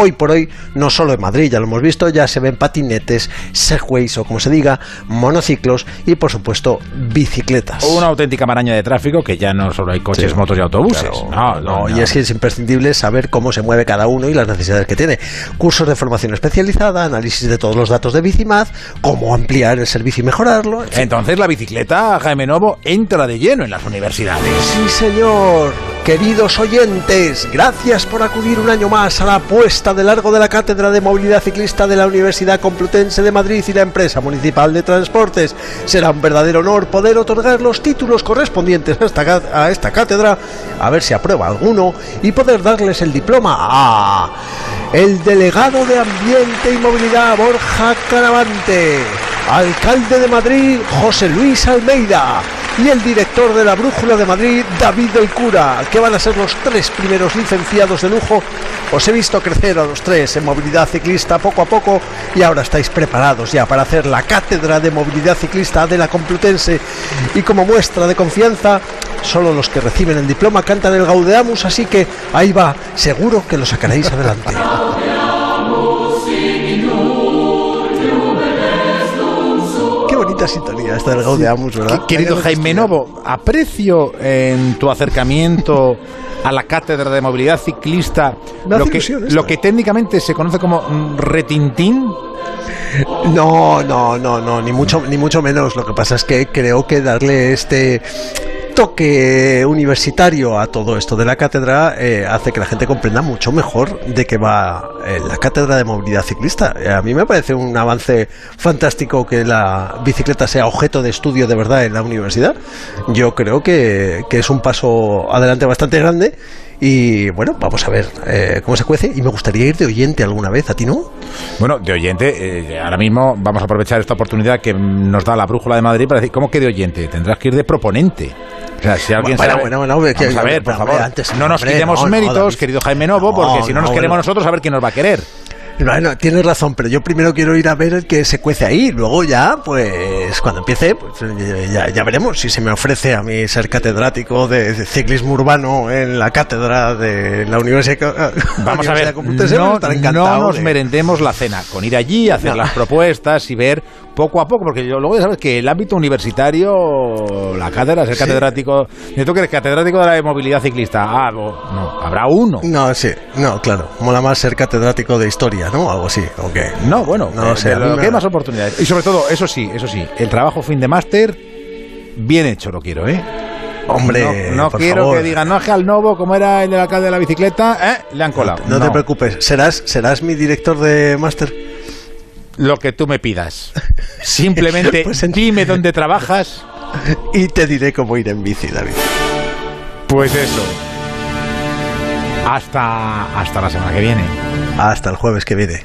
hoy por hoy, no solo en Madrid, ya lo hemos visto, ya se ven patinetes, segways o como se diga, monociclos y por supuesto bicicletas. Una auténtica maraña de tráfico que ya no solo hay coches, Sí. motos y autobuses. Claro, no, no, y es que es imprescindible saber cómo se mueve cada uno y las necesidades que tiene. Cursos de formación especializada, análisis de todos los datos de Bicimaz, cómo ampliar el servicio y mejorarlo. en fin. Entonces la bicicleta, Jaime Novo, entra de lleno en las universidades. Sí, señor. Queridos oyentes, gracias por acudir un año más a la puesta de largo de la Cátedra de Movilidad Ciclista de la Universidad Complutense de Madrid y la empresa municipal de transportes. Será un verdadero honor poder otorgar los títulos correspondientes a esta, cá- a esta cátedra, a ver si aprueba alguno, y poder darles el diploma a el delegado de Ambiente y Movilidad Borja Caravante, alcalde de Madrid José Luis Almeida y el director de la Brújula de Madrid, David del Cura, que van a ser los tres primeros licenciados de lujo. Os he visto crecer a los tres en movilidad ciclista poco a poco y ahora estáis preparados ya para hacer la cátedra de movilidad ciclista de la Complutense. Y como muestra de confianza, solo los que reciben el diploma cantan el Gaudeamus, así que ahí va, seguro que lo sacaréis adelante. Bonita sintonía esta del ¿verdad? Querido Me Jaime Novo, aprecio en tu acercamiento a la cátedra de movilidad ciclista lo que, lo que técnicamente se conoce como mm, retintín. No, no, no, no, ni mucho, ni mucho menos. Lo que pasa es que creo que darle este toque universitario a todo esto de la cátedra eh, hace que la gente comprenda mucho mejor de qué va eh, la cátedra de movilidad ciclista. Eh, a mí me parece un avance fantástico que la bicicleta sea objeto de estudio de verdad en la universidad. Yo creo que, que es un paso adelante bastante grande. Y bueno, vamos a ver eh, cómo se cuece. Y me gustaría ir de oyente alguna vez, ¿a ti no? Bueno, de oyente, eh, ahora mismo vamos a aprovechar esta oportunidad que nos da la Brújula de Madrid para decir, ¿cómo que de oyente? Tendrás que ir de proponente. O sea, si alguien Bueno, sabe- bueno, bueno, que- Vamos a ver, por favor, antes, no nos hombre, quitemos no, méritos, querido Jaime Novo, No, porque si no nos no, queremos bueno. nosotros, a ver quién nos va a querer. Bueno, tienes razón, pero yo primero quiero ir a ver el que se cuece ahí. Luego ya, pues, cuando empiece, pues ya, ya veremos si se me ofrece a mí ser catedrático de ciclismo urbano en la cátedra de la Universidad, Vamos a ver, no, no nos de- merendemos la cena con ir allí, hacer No. las propuestas y ver poco a poco, porque yo luego ya sabes que el ámbito universitario, la cátedra, ser Sí. catedrático, ¿y tú que eres catedrático de la movilidad ciclista? Ah, no, habrá uno. No, sí, no, claro. Mola más ser catedrático de historia, ¿no? Algo así, ¿o qué? No, bueno, No de- sé, lo que hay más oportunidades. Y sobre todo, eso sí, eso sí, el trabajo fin de máster, bien hecho lo quiero, ¿eh? Hombre, no no por quiero favor. que digan, no es que al Novo, como era el del alcalde de la bicicleta, ¿eh? le han colado. No, te preocupes, serás, serás mi director de máster. Lo que tú me pidas. Simplemente Pues en- dime dónde trabajas. Y te diré cómo ir en bici, David. Pues eso. Hasta, hasta la semana que viene. Hasta el jueves que viene.